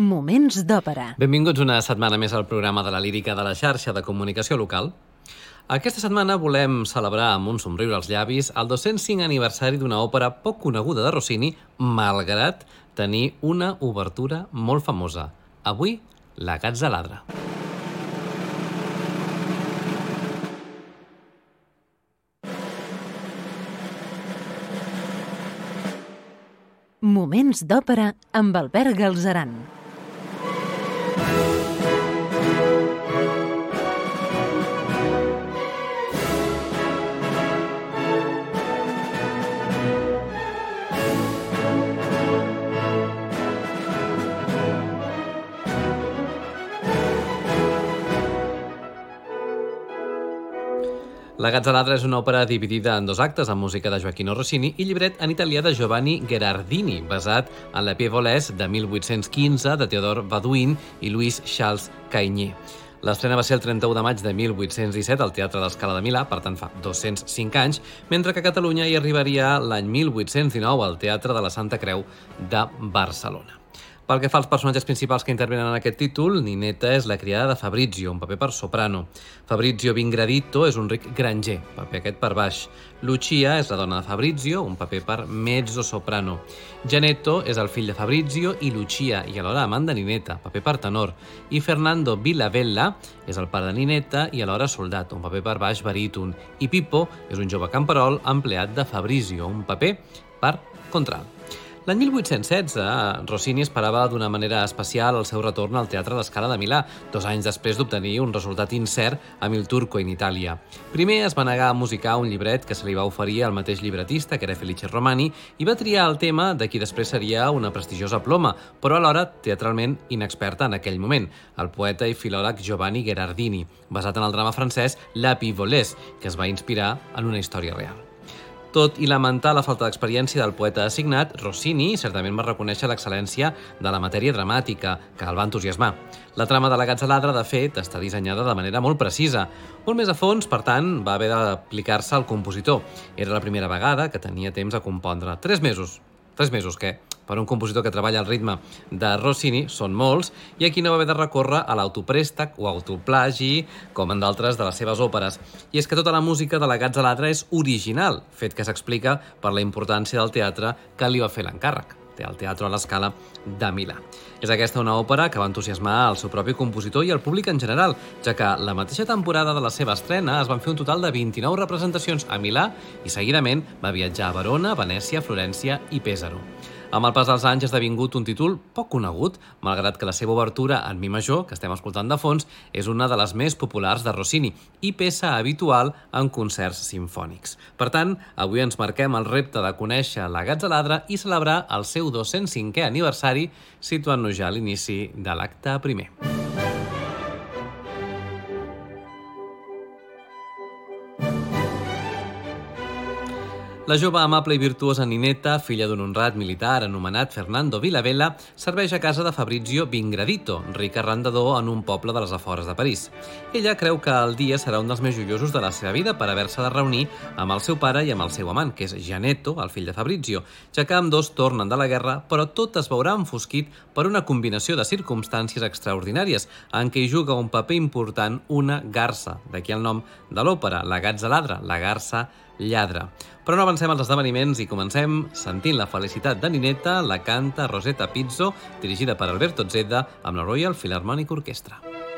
Moments d'òpera. Benvinguts una setmana més al programa de la lírica de la xarxa de comunicació local. Aquesta setmana volem celebrar amb un somriure als llavis el 205 aniversari d'una òpera poc coneguda de Rossini, malgrat tenir una obertura molt famosa. Avui, La Gatzaladra. Moments d'òpera amb Albert Galzeran. La Gatzaladra és una òpera dividida en dos actes amb música de Joaquino Rossini i llibret en italià de Giovanni Gherardini, basat en la Pièvoles de 1815 de Theodore Baudouin i Louis Charles Caigné. L'estrena va ser el 31 de maig de 1817 al Teatre d'Escala de Milà, per tant fa 205 anys, mentre que a Catalunya hi arribaria l'any 1819 al Teatre de la Santa Creu de Barcelona. Pel que fa als personatges principals que intervenen en aquest títol, Ninetta és la criada de Fabrizio, un paper per soprano. Fabrizio Vingradito és un ric granger, paper aquest per baix. Lucia és la dona de Fabrizio, un paper per mezzo-soprano. Janetto és el fill de Fabrizio i Lucia, i alhora amant de Ninetta, paper per tenor. I Fernando Villavella és el pare de Ninetta i alhora soldat, un paper per baix baríton. I Pippo és un jove camperol empleat de Fabrizio, un paper per contralt. L'any 1816, Rossini esperava d'una manera especial el seu retorn al Teatre d'Escala de Milà, dos anys després d'obtenir un resultat incert amb Il Turco in Itàlia. Primer es va negar a musicar un llibret que se li va oferir al mateix llibretista, que era Felice Romani, i va triar el tema de qui després seria una prestigiosa ploma, però alhora teatralment inexperta en aquell moment, el poeta i filòleg Giovanni Gherardini, basat en el drama francès La Pivolés, que es va inspirar en una història real. Tot i lamentar la falta d'experiència del poeta assignat, Rossini certament va reconèixer l'excel·lència de la matèria dramàtica, que el va entusiasmar. La trama de la Gatzaladra, de fet, està dissenyada de manera molt precisa. Molt més a fons, per tant, va haver d'aplicar-se al compositor. Era la primera vegada que tenia temps a compondre. Tres mesos. Tres mesos, què? Per un compositor que treballa al ritme de Rossini són molts i aquí no va haver de recórrer a l'autoprèstec o autoplagi, com en d'altres de les seves òperes. I és que tota la música de la Gatzaladra és original, fet que s'explica per la importància del teatre que li va fer l'encàrrec al Teatro a l'Escala de Milà. És aquesta una òpera que va entusiasmar el seu propi compositor i el públic en general, ja que la mateixa temporada de la seva estrena es van fer un total de 29 representacions a Milà i seguidament va viatjar a Verona, Venècia, Florència i Pèsaro. Amb el pas dels anys ha esdevingut un títol poc conegut, malgrat que la seva obertura en mi major, que estem escoltant de fons, és una de les més populars de Rossini i peça habitual en concerts sinfònics. Per tant, avui ens marquem el repte de conèixer la Gatzaladra i celebrar el seu 205è aniversari, situant-nos ja a l'inici de l'acte primer. La jove amable i virtuosa Ninetta, filla d'un honrat militar anomenat Fernando Villavella, serveix a casa de Fabrizio Vingradito, ric arrendador en un poble de les afores de París. Ella creu que el dia serà un dels més joiosos de la seva vida per haver-se de reunir amb el seu pare i amb el seu amant, que és Janetto, el fill de Fabrizio, ja que amb dos tornen de la guerra, però tot es veurà enfosquit per una combinació de circumstàncies extraordinàries, en què hi juga un paper important una garça, d'aquí el nom de l'òpera, la gatzaladra, la garça lladre. Però no avancem als esdeveniments i comencem sentint la felicitat de Ninetta, la canta Rosetta Pizzo, dirigida per Alberto Zedda, amb la Royal Philharmonic Orchestra. Música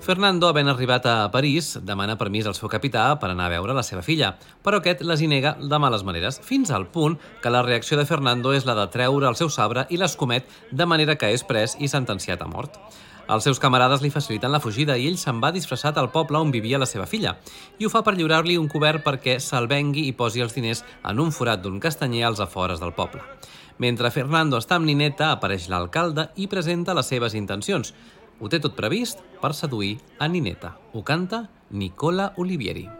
Fernando, havent arribat a París, demana permís al seu capità per anar a veure la seva filla, però aquest les hi nega de males maneres, fins al punt que la reacció de Fernando és la de treure el seu sabre i l'escomet de manera que és pres i sentenciat a mort. Els seus camarades li faciliten la fugida i ell se'n va disfressat al poble on vivia la seva filla i ho fa per lliurar-li un cobert perquè se'l vengui i posi els diners en un forat d'un castanyer als afores del poble. Mentre Fernando està amb Nineta, apareix l'alcalde i presenta les seves intencions, ho té tot previst per seduir a Nineta. Ho canta Nicola Olivieri.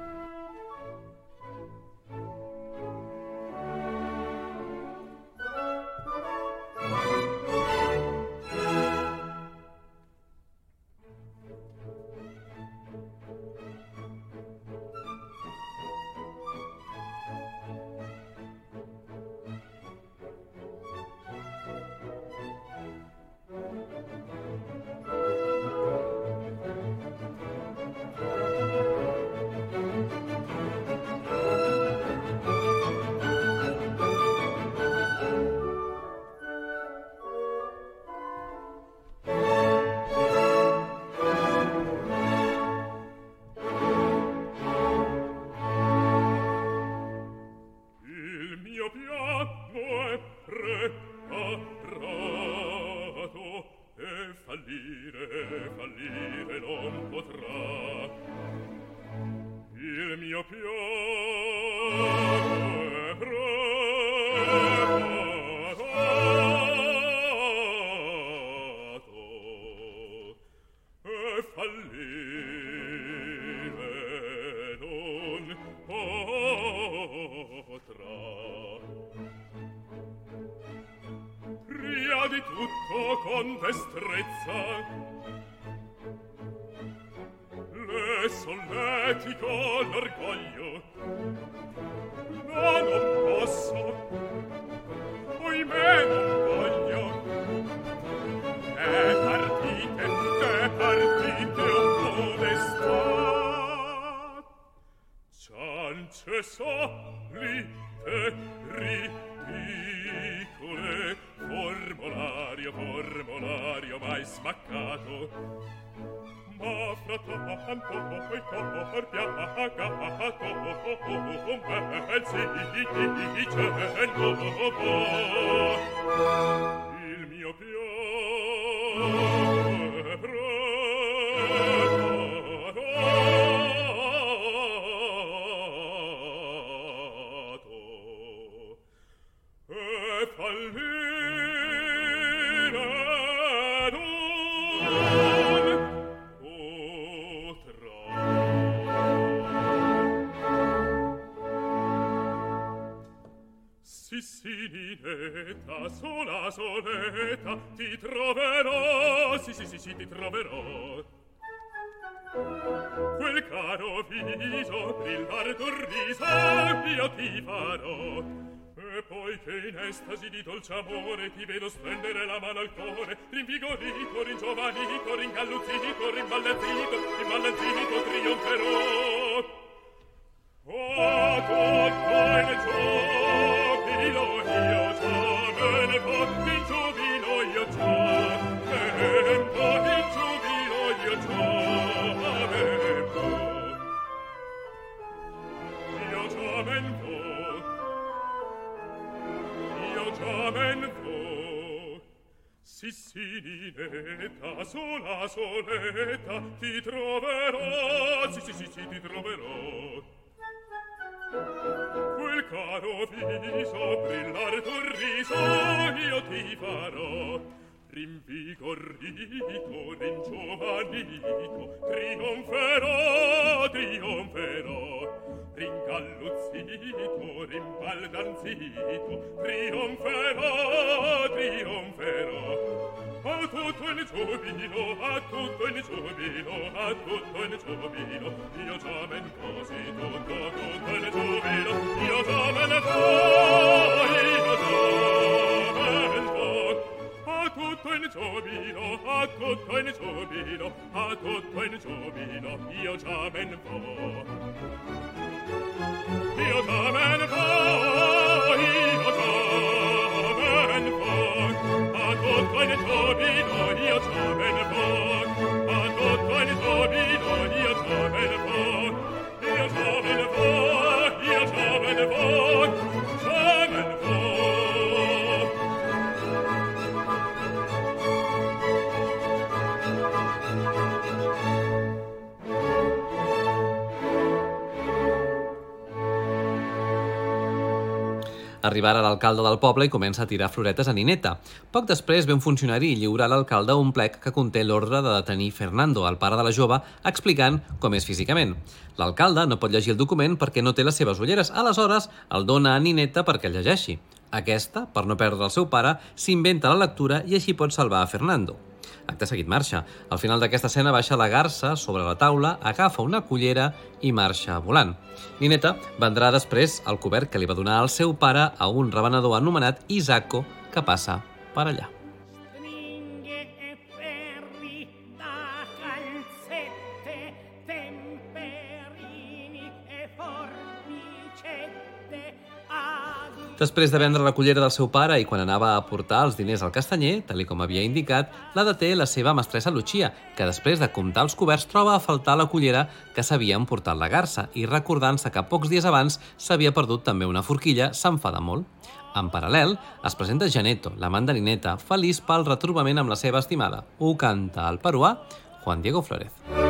Il caro viso, brillar tuo riso, io ti farò. E poi che in estasi di dolce amore ti vedo stendere la mano al cuore, rinvigorito, ringiovanito, ringalluzzito, rimballantito, rimballantito, trionferò. Oh, tutto il oh, Sissinetta, sola, soletta, ti troverò, sì, sì, sì, sì, ti troverò. Quel caro viso, brillar tuo riso, io ti farò. Rinvigorito, ringiovanito, trionferò, trionferò ringalluzzito, rimbaldanzito, trionferò, trionferò. A tutto il giubilo, a tutto il giubilo, a tutto il giubilo, io già men così tutto, tutto il giubilo, io già men così, io già men voi. A tutto il giubilo, a tutto il giubilo, a tutto il giubilo, io già men voi. Tobino, ihr Tobenburg. Arribar a l'alcalde del poble i comença a tirar floretes a Nineta. Poc després ve un funcionari i lliura a l'alcalde un plec que conté l'ordre de detenir Fernando, el pare de la jove, explicant com és físicament. L'alcalde no pot llegir el document perquè no té les seves ulleres, aleshores el dona a Nineta perquè el llegeixi. Aquesta, per no perdre el seu pare, s'inventa la lectura i així pot salvar a Fernando. Acte seguit marxa. Al final d'aquesta escena baixa la garça sobre la taula, agafa una cullera i marxa volant. Nineta vendrà després el cobert que li va donar el seu pare a un revenedor anomenat Isacco que passa per allà. Després de vendre la cullera del seu pare i quan anava a portar els diners al castanyer, tal com havia indicat, la deté la seva mestressa Lucia, que després de comptar els coberts troba a faltar la cullera que s'havia emportat la garça i recordant-se que pocs dies abans s'havia perdut també una forquilla, s'enfada molt. En paral·lel, es presenta Janetto, la mandarineta, feliç pel retrobament amb la seva estimada. Ho canta el peruà Juan Diego Flórez. Vieni,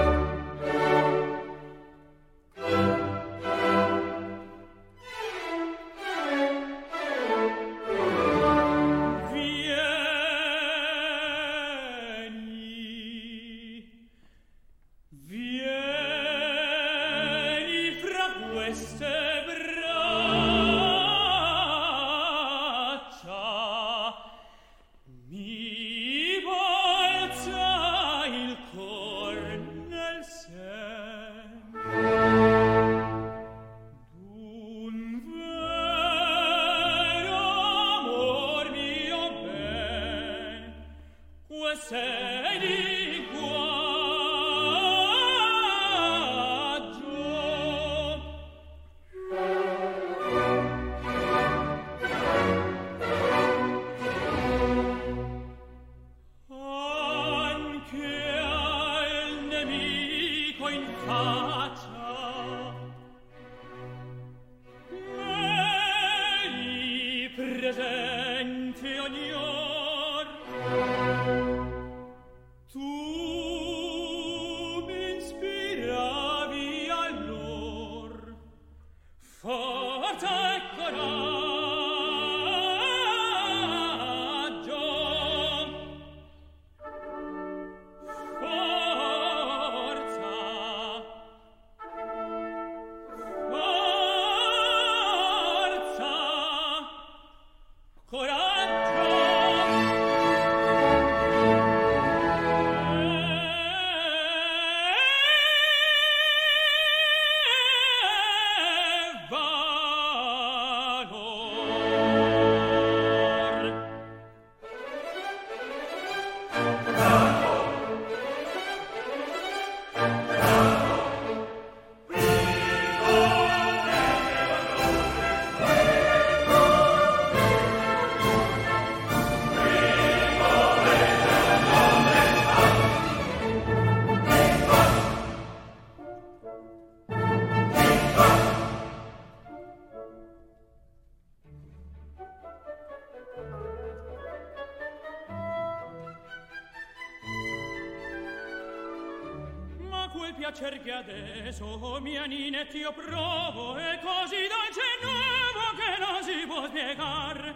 mia Ninetta io provo è così dolce e nuovo che non si può spiegar.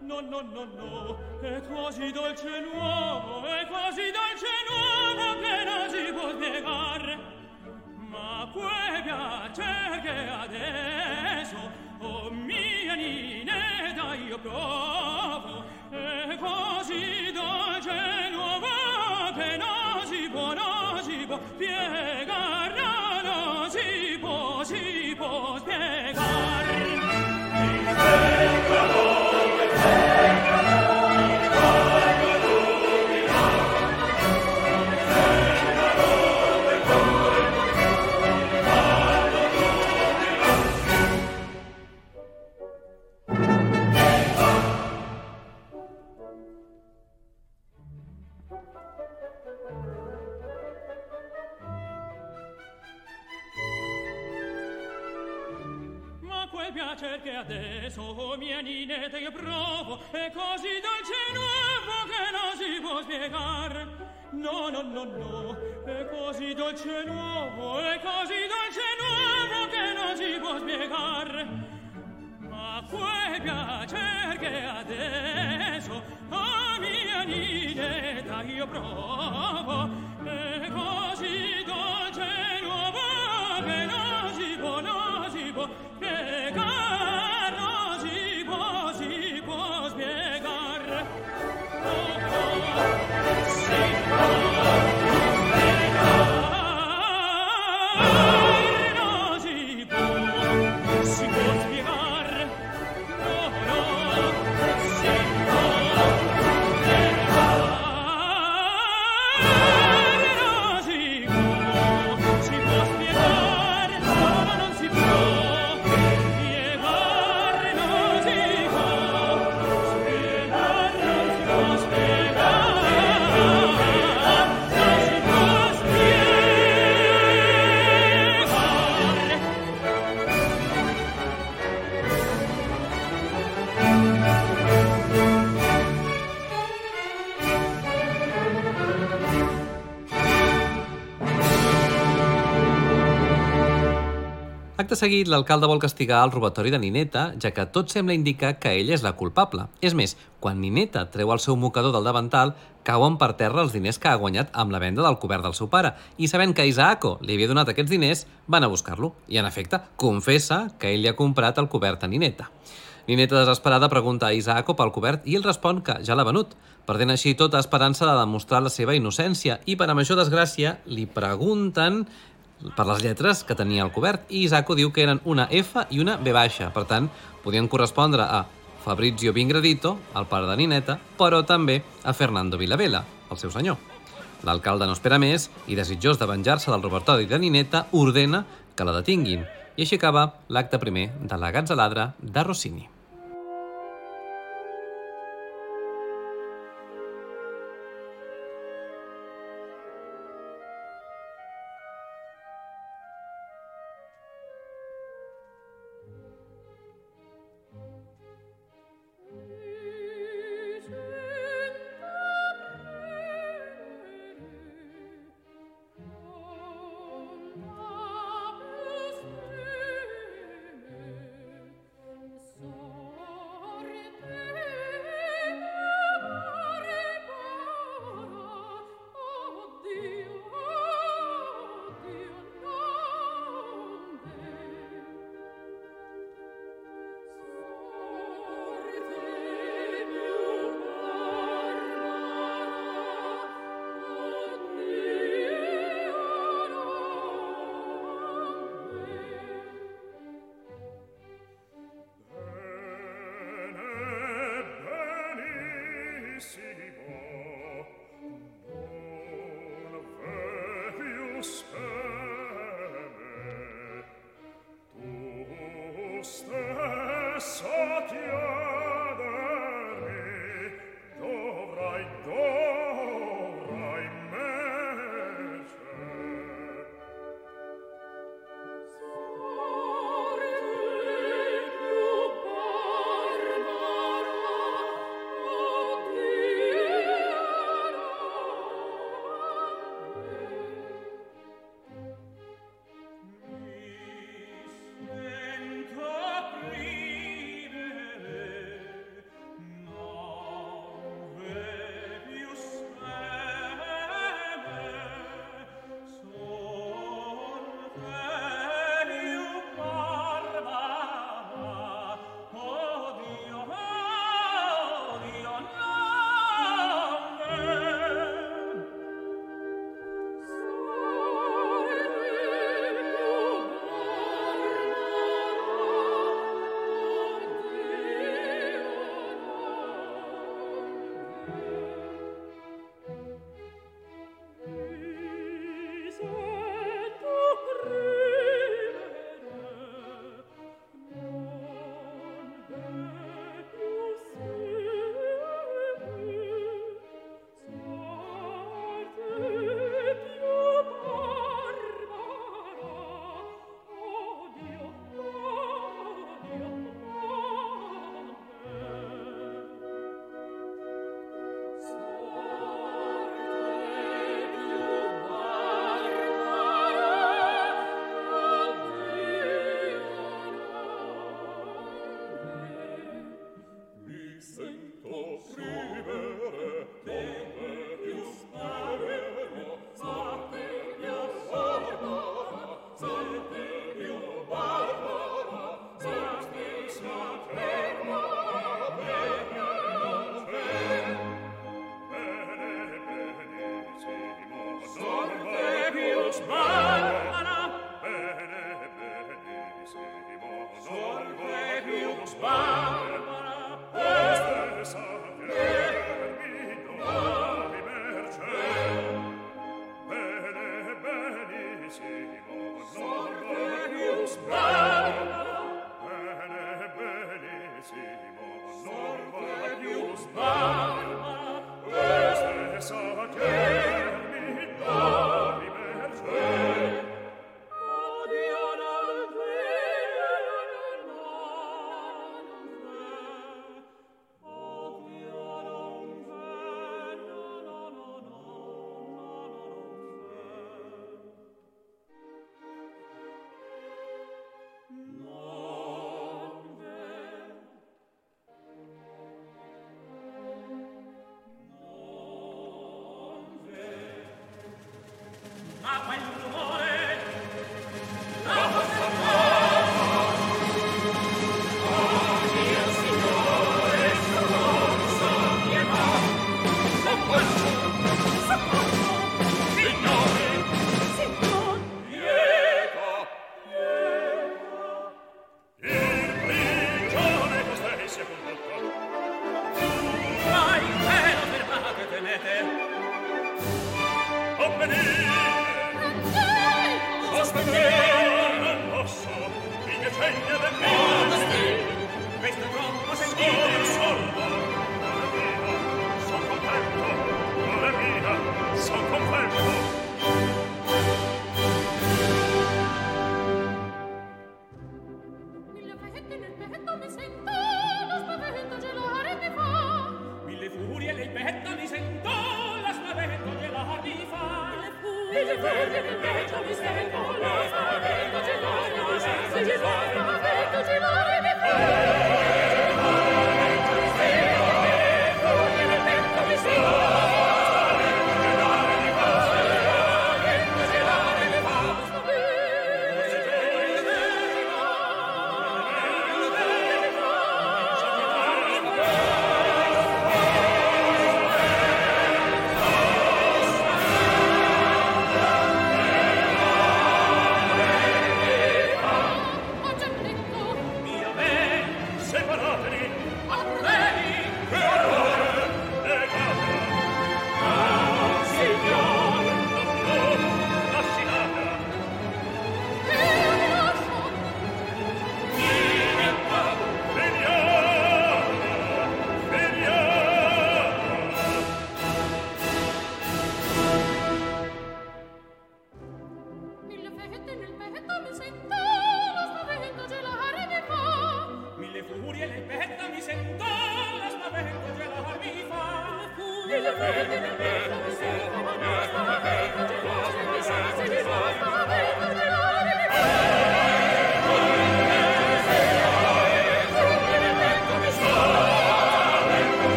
No no no no è così dolce e nuovo è così dolce e nuovo che non si può spiegar. Ma quel piacer che adesso oh mia Ninetta io provo così dolce nuovo che non si può spiegar. No no no no è così dolce nuovo è così dolce nuovo che non si può spiegar. Ma quel piacer che adesso a mia Ninetta io provo Acte seguit, l'alcalde vol castigar el robatori de Nineta, ja que tot sembla indicar que ella és la culpable. És més, quan Nineta treu el seu mocador del davantal, cauen per terra els diners que ha guanyat amb la venda del cobert del seu pare, i sabent que Isaaco li havia donat aquests diners, van a buscar-lo. I, en efecte, confessa que ell li ha comprat el cobert a Nineta. Nineta, desesperada, pregunta a Isaaco pel cobert i ell respon que ja l'ha venut, perdent així tota esperança de demostrar la seva innocència. I, per a major desgràcia, li pregunten per les lletres que tenia el cobert i Isaaco diu que eren una F i una B baixa. Per tant, podien correspondre a Fabrizio Vingradito, el pare de Nineta, però també a Fernando Villavela, el seu senyor. L'alcalde no espera més i, desitjós de venjar-se del robatori de Nineta, ordena que la detinguin. I així acaba l'acte primer de la Gatzaladra de Rossini. Ah, so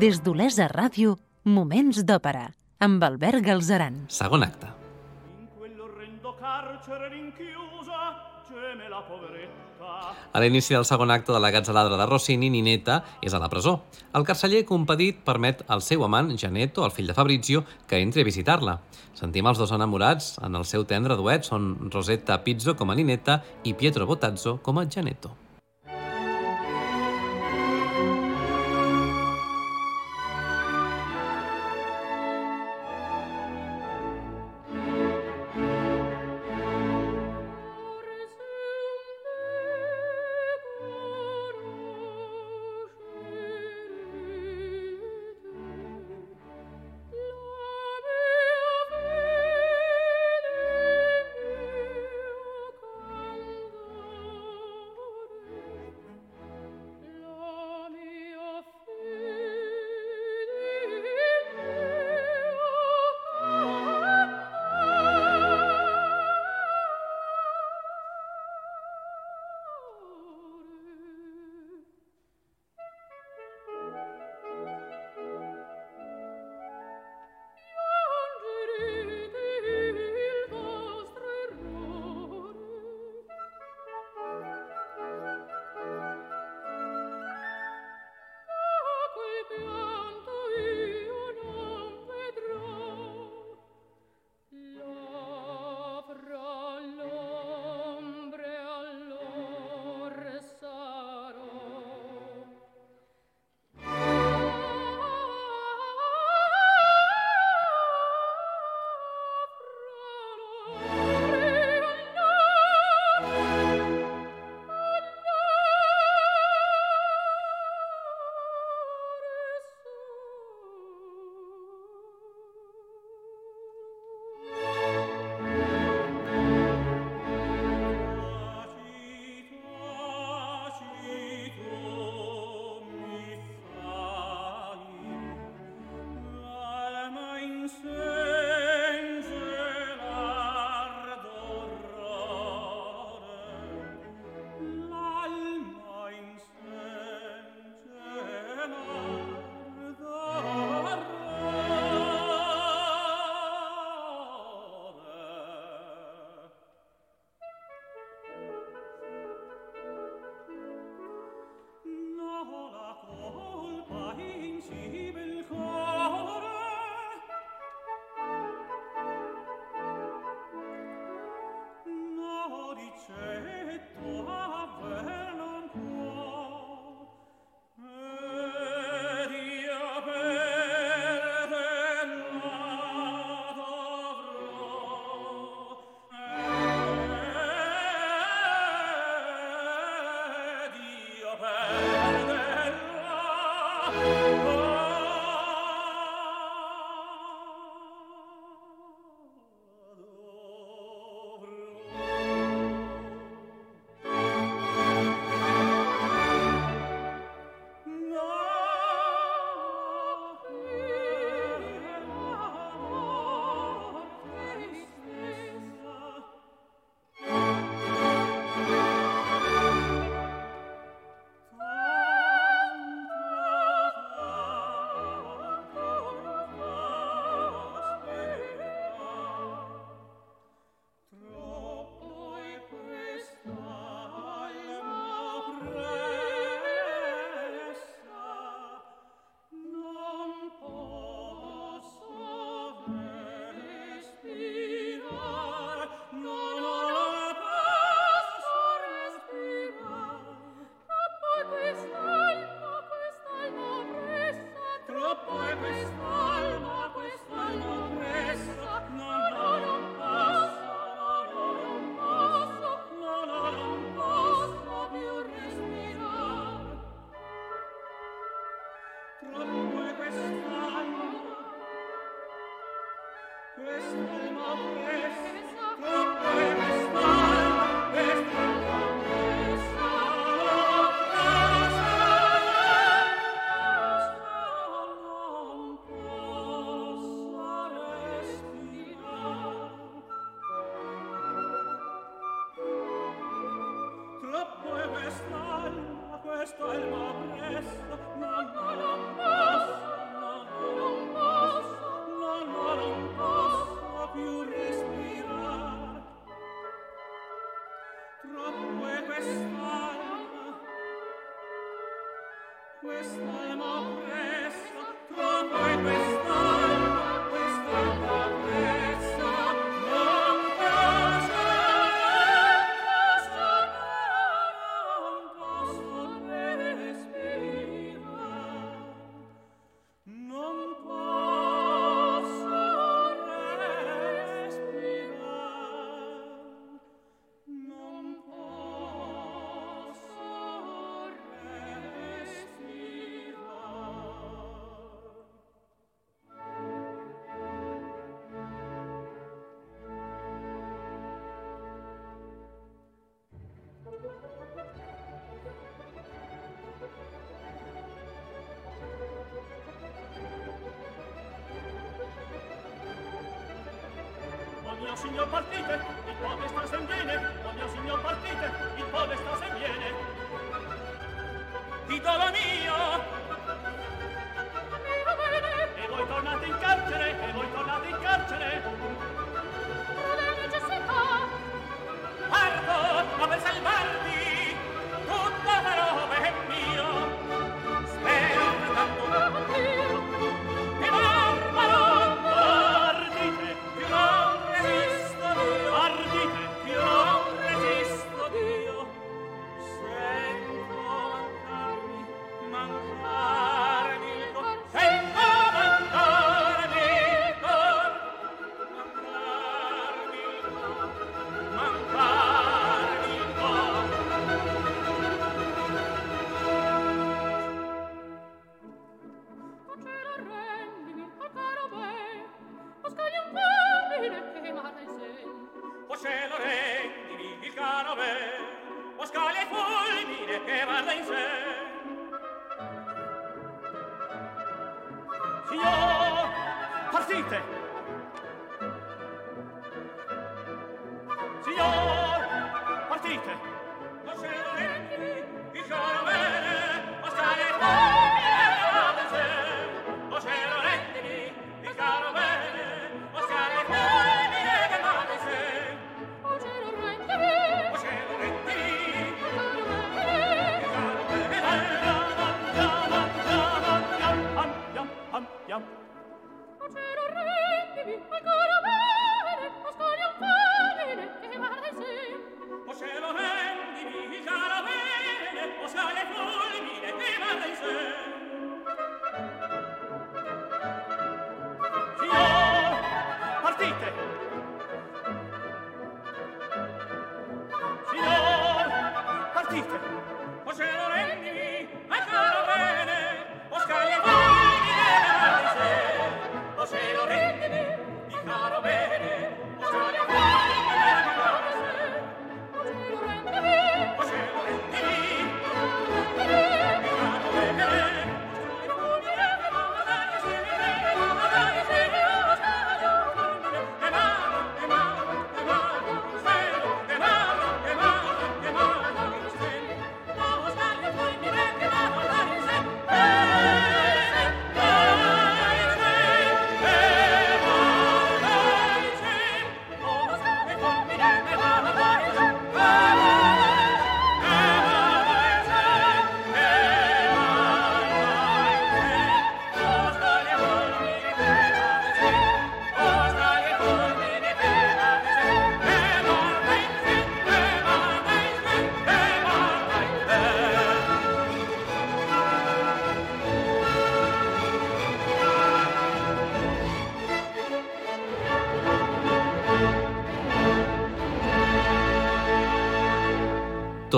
Des d'Olesa Ràdio, Moments d'Òpera, amb Albert Galzeran. Segon acte. In quell'orrendo carcere rinchiusa geme la poveretta. A l'inici del segon acte de la Gazzaladra de Rossini, Ninetta és a la presó. El carceller compadit permet al seu amant, Janetto, el fill de Fabrizio, que entri a visitar-la. Sentim els dos enamorats en el seu tendre duet, són Rosetta Pizzo com a Ninetta i Pietro Bottazzo com a Janetto. mio signor partite, il pobre sta sen viene, o mio signor partite, il pobre sta sen viene.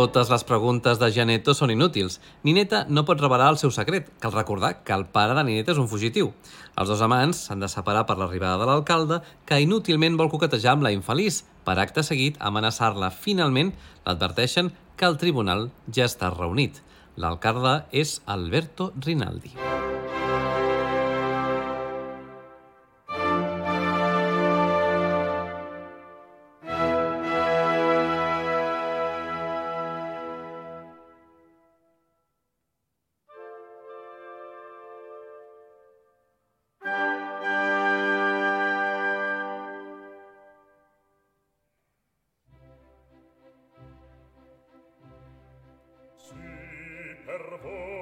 Totes les preguntes de Janeto són inútils. Nineta no pot revelar el seu secret. Cal recordar que el pare de Nineta és un fugitiu. Els dos amants s'han de separar per l'arribada de l'alcalde, que inútilment vol coquetejar amb la infeliç. Per acte seguit, amenaçar-la. Finalment, l'adverteixen que el tribunal ja està reunit. L'alcalde és Alberto Rinaldi. Música servo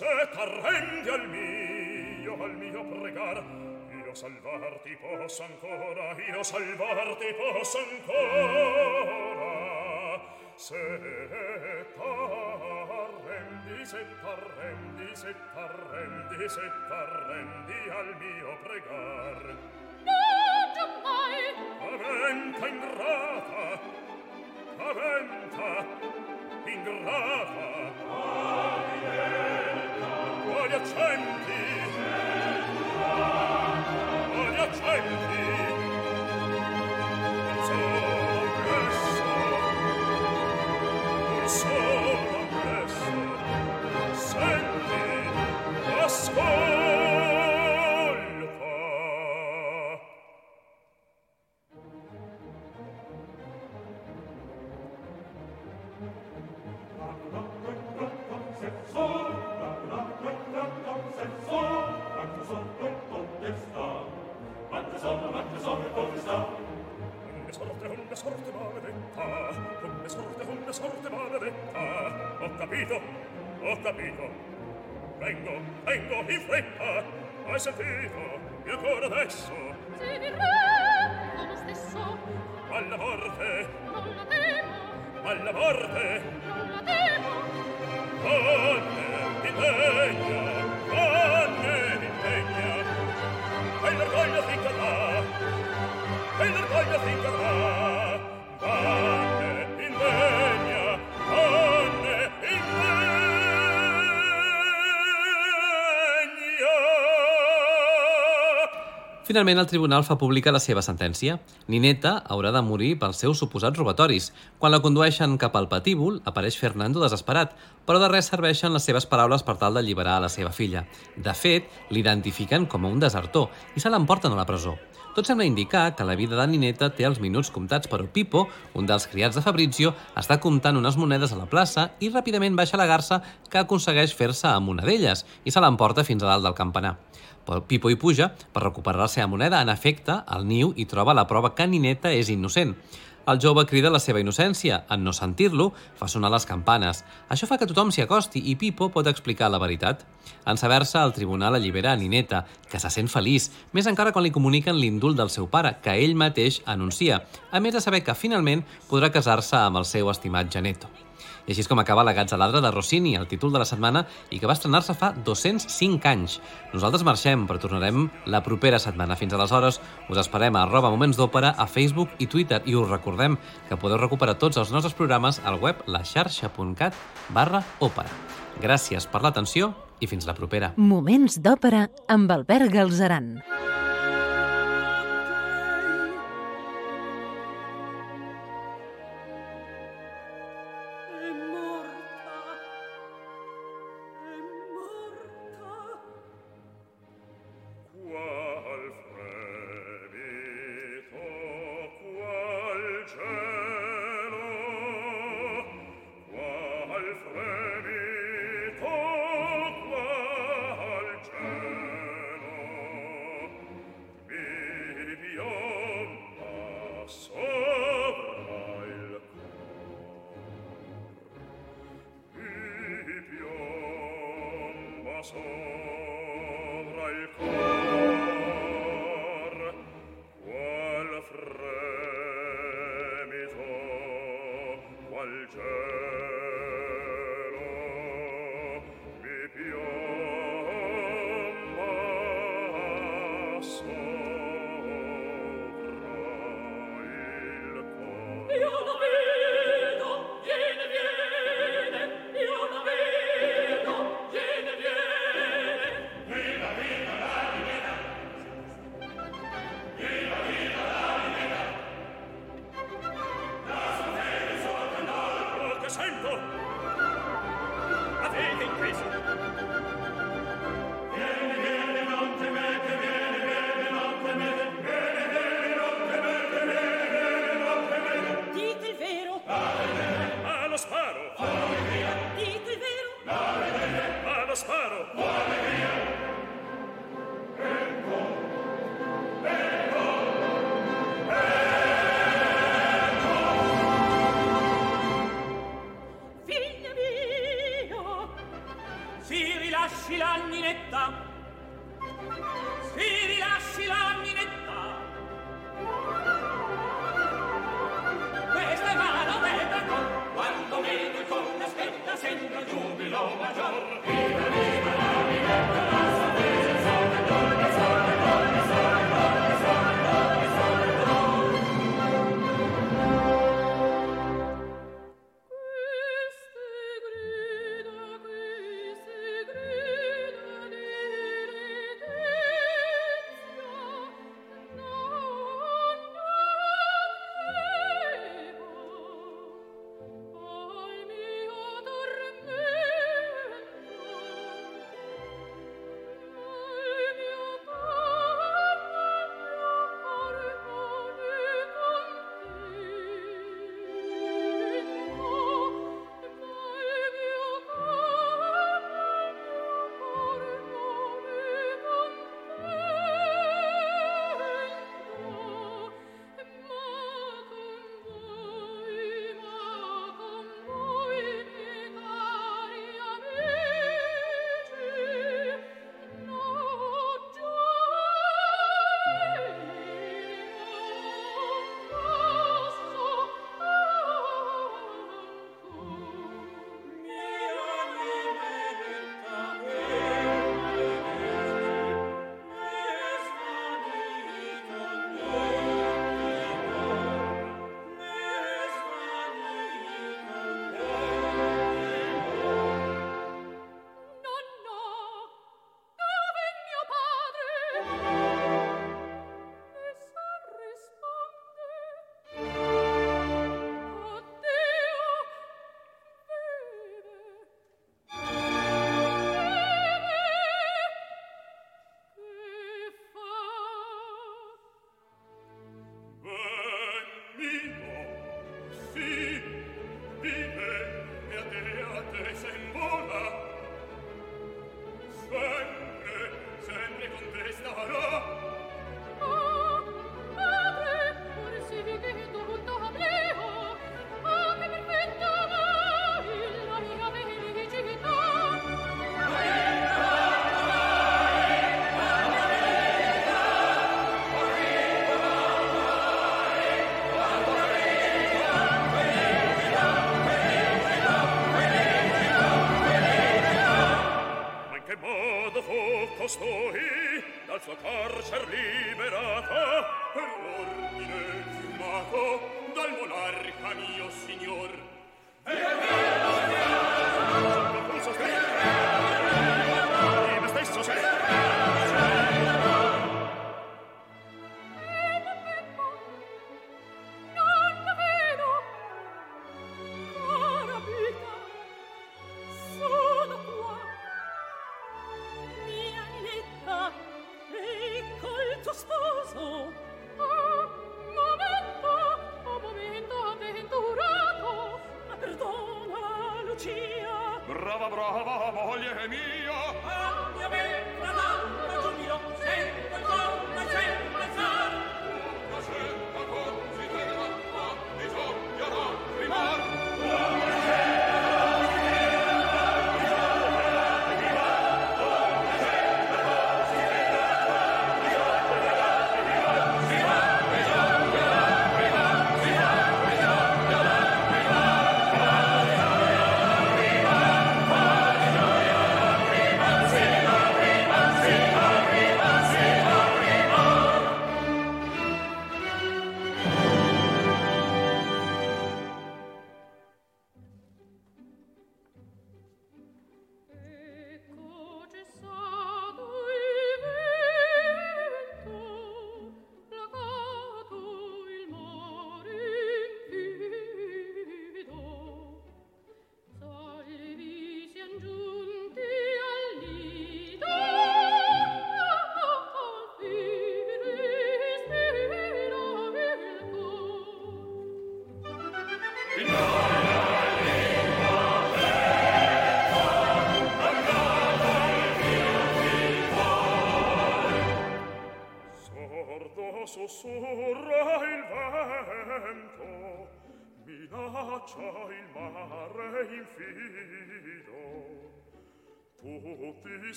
se t'arrendi al mio, al mio pregar, io salvarti posso ancora, io salvarti posso ancora. Se t'arrendi, se t'arrendi, se t'arrendi, se t'arrendi al mio pregar. No, giammai! Aventa ingrata, aventa ingrata. Oh! o gli o gli accenti. Finalment, el tribunal fa pública la seva sentència. Nineta haurà de morir pels seus suposats robatoris. Quan la condueixen cap al patíbul, apareix Fernando desesperat, però de res serveixen les seves paraules per tal d'alliberar a la seva filla. De fet, l'identifiquen com a un desertor i se l'emporten a la presó. Tot sembla indicar que la vida de Nineta té els minuts comptats, però Pipo, un dels criats de Fabrizio, està comptant unes monedes a la plaça i ràpidament baixa la garça que aconsegueix fer-se amb una d'elles i se l'emporta fins a dalt del campanar. Pipo hi puja per recuperar la seva moneda. En efecte, al niu hi troba la prova que Nineta és innocent. El jove crida la seva innocència. En no sentir-lo, fa sonar les campanes. Això fa que tothom s'hi acosti i Pipo pot explicar la veritat. En saber-se, el tribunal allibera a Nineta, que se sent feliç, més encara quan li comuniquen l'indult del seu pare, que ell mateix anuncia, a més de saber que finalment podrà casar-se amb el seu estimat Geneto. I així és com acaba La Gatzaladra de Rossini, el títol de la setmana, i que va estrenar-se fa 205 anys. Nosaltres marxem, però tornarem la propera setmana. Fins aleshores, us esperem a arroba Moments d'Òpera, a Facebook i Twitter, i us recordem que podeu recuperar tots els nostres programes al web laxarxa.cat barra òpera. Gràcies per l'atenció i fins la propera. Moments d'Òpera amb Albert Galzeran.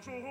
中的